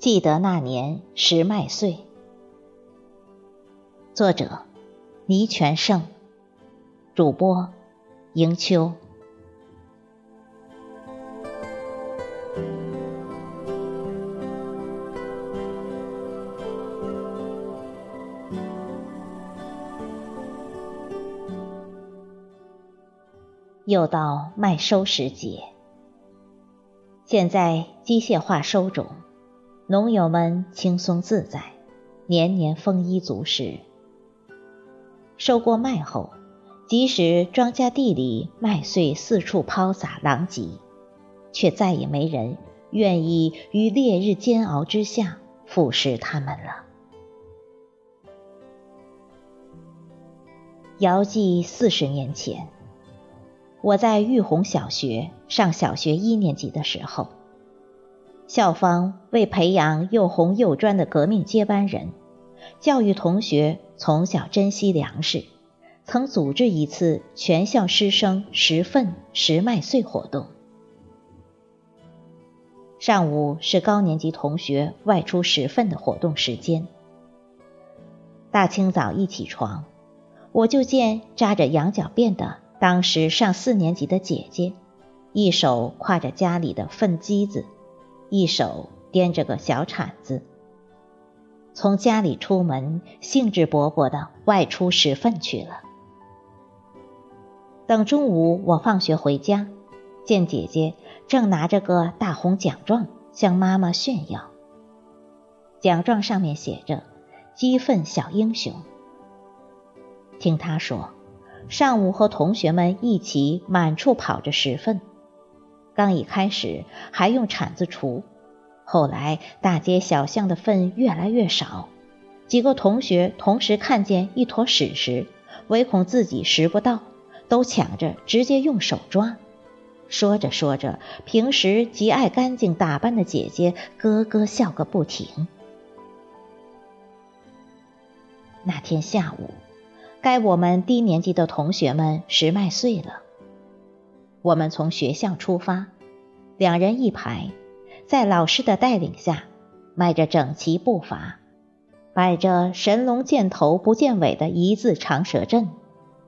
记得那年石麦穗。作者：倪全胜，主播：迎秋。又到麦收时节，现在机械化收种，农友们轻松自在，年年丰衣足食。收过麦后，即使庄稼地里麦穗四处抛洒狼藉，却再也没人愿意于烈日煎熬之下腐蚀它们了。遥记四十年前。我在玉红小学上小学一年级的时候，校方为培养又红又专的革命接班人，教育同学从小珍惜粮食，曾组织一次全校师生拾粪拾麦穗活动。上午是高年级同学外出拾粪的活动时间。大清早一起床，我就见扎着羊角辫的。当时上四年级的姐姐，一手挎着家里的粪箕子，一手掂着个小铲子，从家里出门，兴致勃勃地外出拾粪去了。等中午我放学回家，见姐姐正拿着个大红奖状向妈妈炫耀，奖状上面写着“鸡粪小英雄”。听她说。上午和同学们一起满处跑着拾粪，刚一开始还用铲子锄，后来大街小巷的粪越来越少，几个同学同时看见一坨屎时，唯恐自己拾不到，都抢着直接用手抓。说着说着，平时极爱干净打扮的姐姐咯咯笑个不停。那天下午。该我们低年级的同学们拾麦穗了。我们从学校出发，两人一排，在老师的带领下，迈着整齐步伐，摆着“神龙见头不见尾”的一字长蛇阵，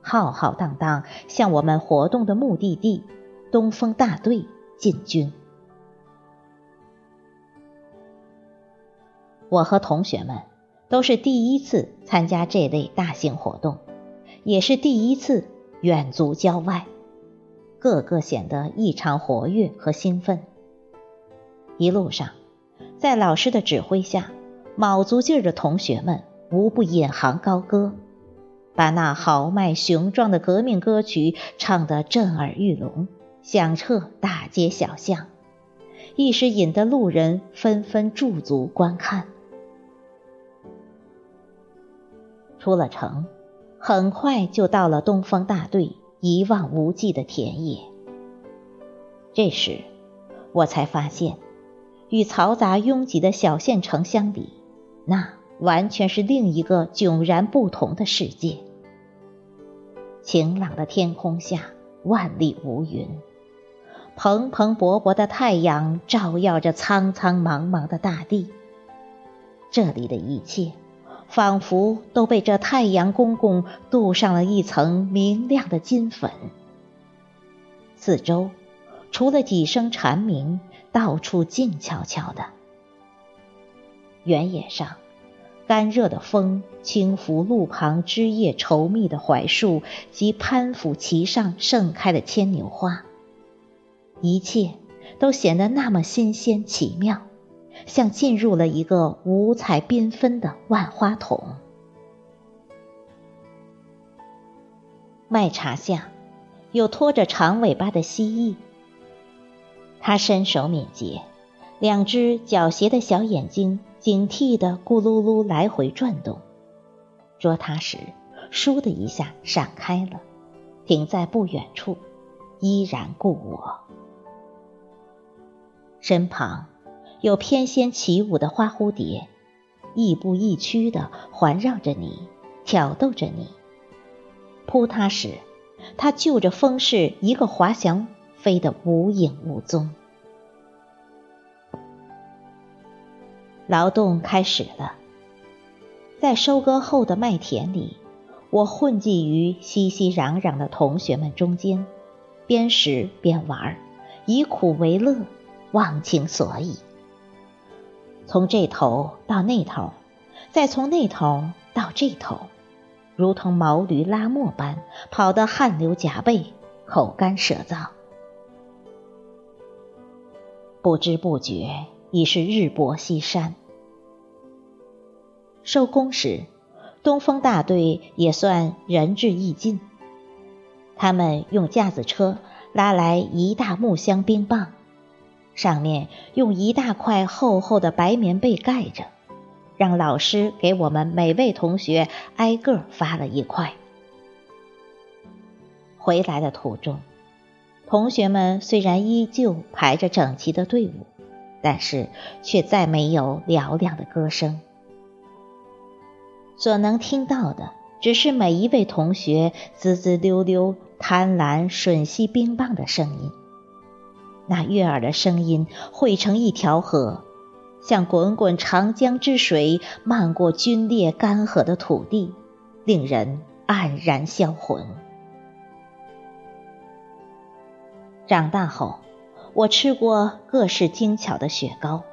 浩浩荡荡向我们活动的目的地——东风大队进军。我和同学们。都是第一次参加这类大型活动，也是第一次远足郊外，个个显得异常活跃和兴奋。一路上，在老师的指挥下，卯足劲儿的同学们无不引吭高歌，把那豪迈雄壮的革命歌曲唱得震耳欲聋，响彻大街小巷，一时引得路人纷纷驻足观看。出了城，很快就到了东风大队一望无际的田野。这时，我才发现，与嘈杂拥挤的小县城相比，那完全是另一个迥然不同的世界。晴朗的天空下，万里无云，蓬蓬勃勃的太阳照耀着苍苍茫茫的大地。这里的一切。仿佛都被这太阳公公镀上了一层明亮的金粉。四周除了几声蝉鸣，到处静悄悄的。原野上，干热的风轻拂路旁枝叶稠密的槐树及攀附其上盛开的牵牛花，一切都显得那么新鲜奇妙。像进入了一个五彩缤纷的万花筒。麦茶下，有拖着长尾巴的蜥蜴。它身手敏捷，两只狡黠的小眼睛警惕地咕噜噜来回转动。捉它时，倏的一下闪开了，停在不远处，依然顾我。身旁。有翩跹起舞的花蝴蝶，亦步亦趋地环绕着你，挑逗着你。扑它时，它就着风势一个滑翔，飞得无影无踪。劳动开始了。在收割后的麦田里，我混迹于熙熙攘攘的同学们中间，边拾边玩，以苦为乐，忘情所以。从这头到那头，再从那头到这头，如同毛驴拉磨般，跑得汗流浃背，口干舌燥。不知不觉已是日薄西山。收工时，东风大队也算仁至义尽。他们用架子车拉来一大木箱冰棒，上面用一大块厚厚的白棉被盖着，让老师给我们每位同学挨个发了一块。回来的途中，同学们虽然依旧排着整齐的队伍，但是却再没有嘹亮的歌声。所能听到的，只是每一位同学滋滋溜溜、贪婪吮吸冰棒的声音。那悦耳的声音汇成一条河，像滚滚长江之水漫过龟裂干涸的土地，令人黯然销魂。长大后，我吃过各式精巧的雪糕，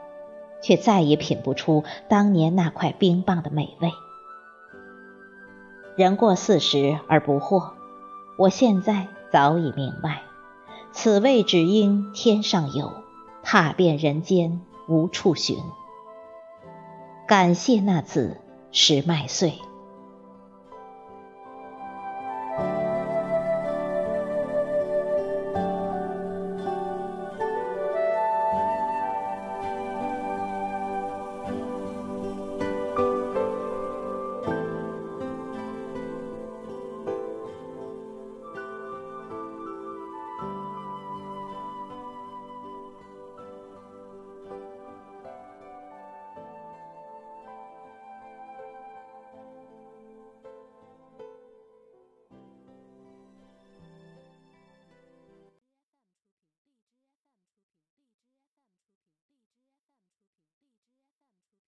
却再也品不出当年那块冰棒的美味。人过四十而不惑，我现在早已明白，此味只应天上有，踏遍人间无处寻。感谢那子十麦穗。